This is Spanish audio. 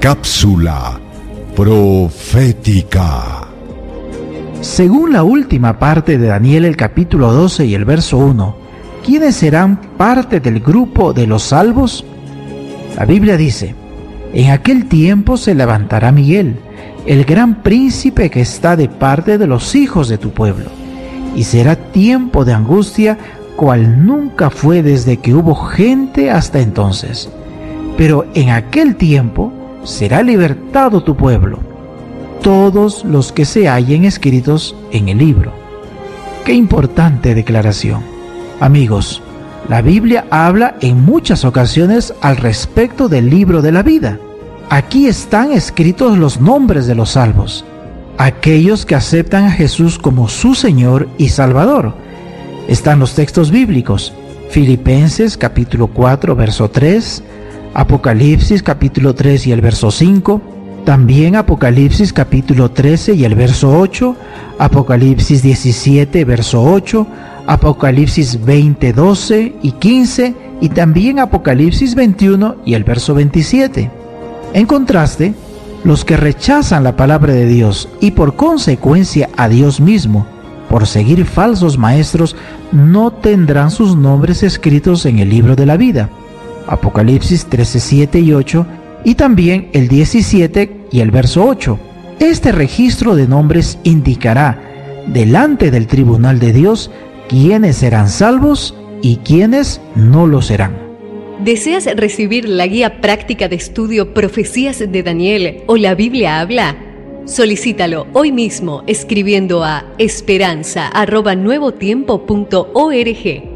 Cápsula profética. Según la última parte de Daniel el capítulo 12 y el verso 1, ¿quiénes serán parte del grupo de los salvos? La Biblia dice, en aquel tiempo se levantará Miguel, el gran príncipe que está de parte de los hijos de tu pueblo, y será tiempo de angustia cual nunca fue desde que hubo gente hasta entonces. Pero en aquel tiempo será libertado tu pueblo, todos los que se hallen escritos en el libro. Qué importante declaración. Amigos, la Biblia habla en muchas ocasiones al respecto del libro de la vida. Aquí están escritos los nombres de los salvos, aquellos que aceptan a Jesús como su Señor y Salvador. Están los textos bíblicos, Filipenses capítulo 4, verso 3, Apocalipsis capítulo 3 y el verso 5, también Apocalipsis capítulo 13 y el verso 8, Apocalipsis 17 verso 8, Apocalipsis 20, 12 y 15 y también Apocalipsis 21 y el verso 27. En contraste, los que rechazan la palabra de Dios y por consecuencia a Dios mismo, por seguir falsos maestros, no tendrán sus nombres escritos en el libro de la vida. Apocalipsis 13, 7 y 8, y también el 17 y el verso 8. Este registro de nombres indicará delante del tribunal de Dios quiénes serán salvos y quiénes no lo serán. ¿Deseas recibir la guía práctica de estudio Profecías de Daniel o la Biblia habla? Solicítalo hoy mismo escribiendo a esperanza.nuevotiempo.org